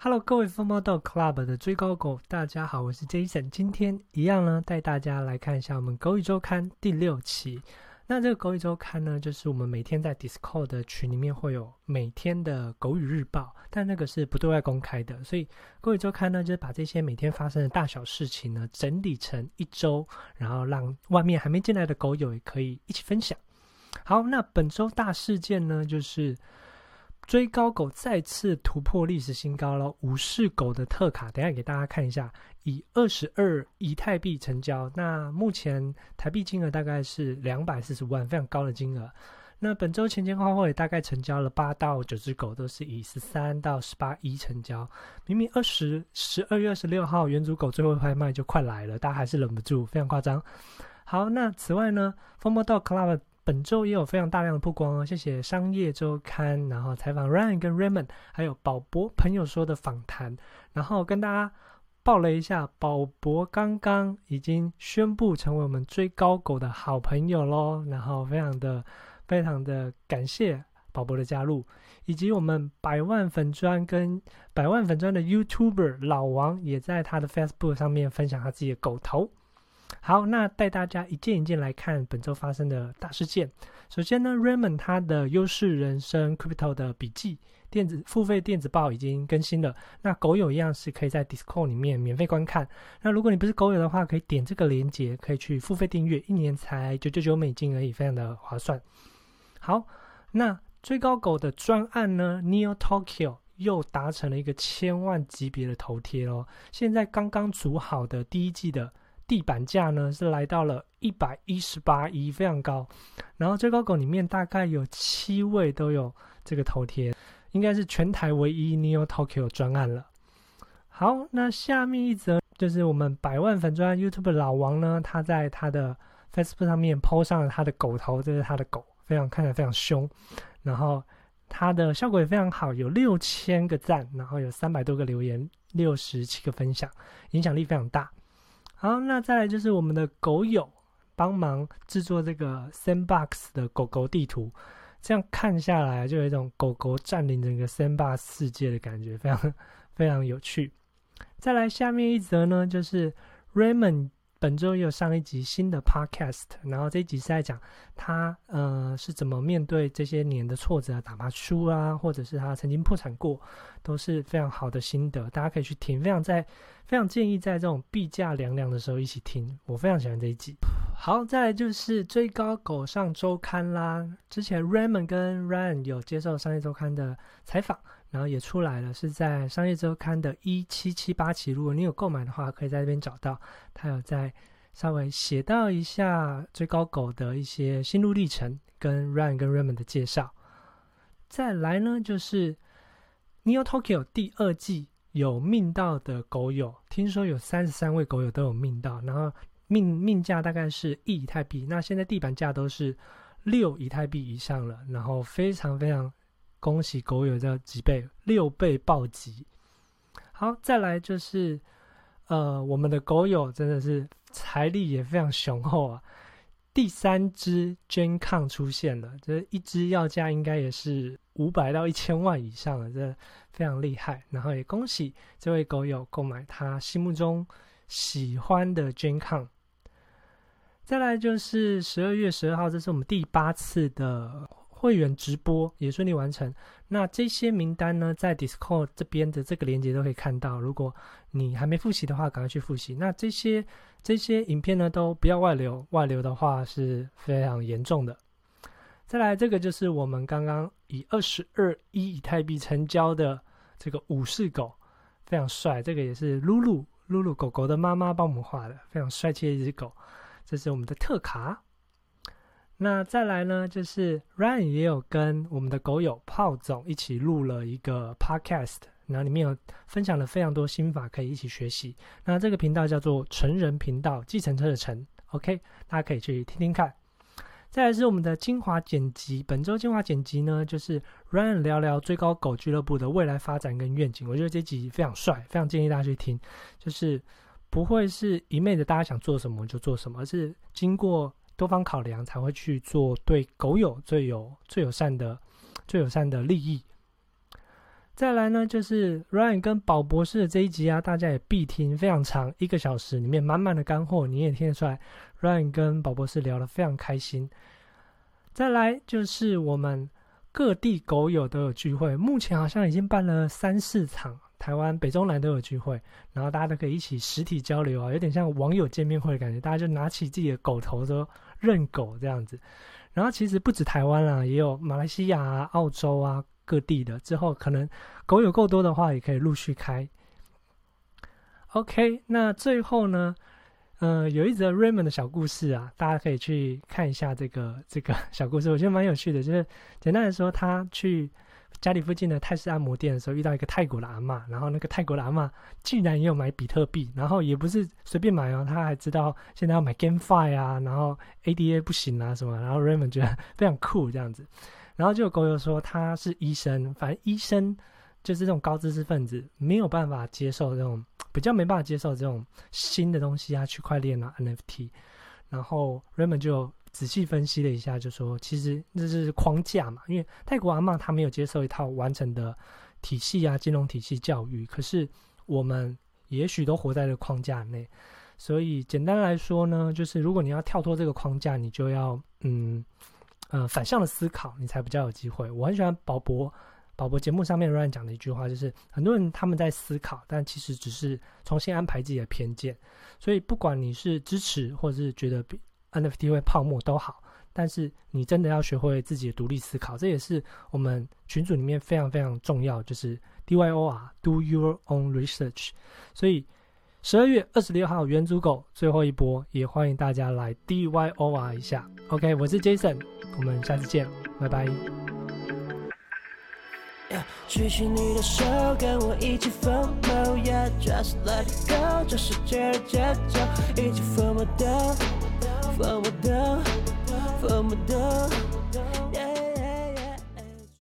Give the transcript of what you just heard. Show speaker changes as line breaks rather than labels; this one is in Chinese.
Hello，各位疯猫豆 Club 的追高狗，大家好，我是 Jason。今天一样呢，带大家来看一下我们狗语周刊第六期。那这个狗语周刊呢，就是我们每天在 Discord 的群里面会有每天的狗语日报，但那个是不对外公开的。所以狗语周刊呢，就是把这些每天发生的大小事情呢，整理成一周，然后让外面还没进来的狗友也可以一起分享。好，那本周大事件呢，就是。追高狗再次突破历史新高了，武士狗的特卡，等下给大家看一下，以二十二以太币成交，那目前台币金额大概是两百四十万，非常高的金额。那本周前前后后也大概成交了八到九只狗，都是以十三到十八一成交。明明二十十二月二十六号元祖狗最后拍卖就快来了，大家还是忍不住，非常夸张。好，那此外呢，疯猫 Dog Club。本周也有非常大量的曝光哦，谢谢商业周刊，然后采访 Ryan 跟 Raymond，还有宝博朋友说的访谈，然后跟大家报了一下，宝博刚刚已经宣布成为我们追高狗的好朋友喽，然后非常的非常的感谢宝博的加入，以及我们百万粉专跟百万粉专的 YouTuber 老王也在他的 Facebook 上面分享他自己的狗头。好，那带大家一件一件来看本周发生的大事件。首先呢，Raymond 他的优势人生 Crypto 的笔记电子付费电子报已经更新了。那狗友一样是可以在 Discord 里面免费观看。那如果你不是狗友的话，可以点这个链接，可以去付费订阅，一年才九九九美金而已，非常的划算。好，那最高狗的专案呢，Neo Tokyo 又达成了一个千万级别的头贴哦。现在刚刚组好的第一季的。地板价呢是来到了一百一十八亿，非常高。然后最高狗里面大概有七位都有这个头贴，应该是全台唯一 Neo Tokyo 专案了。好，那下面一则就是我们百万粉专 YouTube 老王呢，他在他的 Facebook 上面 po 上了他的狗头，这是他的狗，非常看起来非常凶。然后他的效果也非常好，有六千个赞，然后有三百多个留言，六十七个分享，影响力非常大。好，那再来就是我们的狗友帮忙制作这个 Sandbox 的狗狗地图，这样看下来就有一种狗狗占领整个 Sandbox 世界的感觉，非常非常有趣。再来下面一则呢，就是 Raymond。本周也有上一集新的 Podcast，然后这一集是在讲他呃是怎么面对这些年的挫折，打麻输啊，或者是他曾经破产过，都是非常好的心得，大家可以去听。非常在非常建议在这种币价凉凉的时候一起听，我非常喜欢这一集。好，再来就是追高狗上周刊啦，之前 Raymond 跟 Ryan 有接受商业周刊的采访。然后也出来了，是在《商业周刊》的一七七八期。如果你有购买的话，可以在这边找到。他有在稍微写到一下最高狗的一些心路历程，跟 Ryan 跟 Raymond 的介绍。再来呢，就是 Neo Tokyo 第二季有命到的狗友，听说有三十三位狗友都有命到，然后命命价大概是一以太币。那现在地板价都是六以太币以上了，然后非常非常。恭喜狗友这几倍，六倍暴击。好，再来就是，呃，我们的狗友真的是财力也非常雄厚啊。第三只 GenCon 出现了，这一只要价应该也是五百到一千万以上了，这非常厉害。然后也恭喜这位狗友购买他心目中喜欢的 GenCon。再来就是十二月十二号，这是我们第八次的。会员直播也顺利完成。那这些名单呢，在 Discord 这边的这个链接都可以看到。如果你还没复习的话，赶快去复习。那这些这些影片呢，都不要外流，外流的话是非常严重的。再来，这个就是我们刚刚以二十二一以太币成交的这个武士狗，非常帅。这个也是露露露露狗狗的妈妈帮我们画的，非常帅气的一只狗。这是我们的特卡。那再来呢，就是 Ryan 也有跟我们的狗友炮总一起录了一个 Podcast，然后里面有分享了非常多心法，可以一起学习。那这个频道叫做成人频道，计程车的成，OK，大家可以去听听看。再来是我们的精华剪辑，本周精华剪辑呢，就是 Ryan 聊聊最高狗俱乐部的未来发展跟愿景。我觉得这集非常帅，非常建议大家去听，就是不会是一昧的大家想做什么就做什么，而是经过。多方考量才会去做对狗友最有最友善的最友善的利益。再来呢，就是 Ryan 跟宝博士的这一集啊，大家也必听，非常长，一个小时里面满满的干货，你也听得出来，Ryan 跟宝博士聊得非常开心。再来就是我们各地狗友都有聚会，目前好像已经办了三四场，台湾北中南都有聚会，然后大家都可以一起实体交流啊，有点像网友见面会的感觉，大家就拿起自己的狗头说认狗这样子。然后其实不止台湾啦，也有马来西亚啊、澳洲啊。各地的之后，可能狗有够多的话，也可以陆续开。OK，那最后呢，呃，有一则 Raymond 的小故事啊，大家可以去看一下这个这个小故事，我觉得蛮有趣的。就是简单来说，他去家里附近的泰式按摩店的时候，遇到一个泰国的阿嬷，然后那个泰国的阿嬷竟然也有买比特币，然后也不是随便买哦，他还知道现在要买 GameFi 啊，然后 ADA 不行啊什么，然后 Raymond 觉得非常酷这样子。然后就有狗友说他是医生，反正医生就是这种高知识分子，没有办法接受这种比较没办法接受这种新的东西啊，区块链啊 NFT。然后 Raymond 就仔细分析了一下，就说其实这是框架嘛，因为泰国阿嬷他没有接受一套完整的体系啊，金融体系教育，可是我们也许都活在这框架内。所以简单来说呢，就是如果你要跳脱这个框架，你就要嗯。呃，反向的思考，你才比较有机会。我很喜欢宝博，宝博节目上面乱讲的一句话，就是很多人他们在思考，但其实只是重新安排自己的偏见。所以，不管你是支持或者是觉得 NFT 会泡沫都好，但是你真的要学会自己的独立思考，这也是我们群组里面非常非常重要，就是 DYOR，Do Your Own Research。所以。十二月二十六号，元祖狗最后一波，也欢迎大家来 DYOR 一下。OK，我是 Jason，我们下次见，拜拜。举起你的手，跟我一起疯魔，Yeah, just let it go，这世界的节奏，一起疯魔的，疯魔的，疯魔的。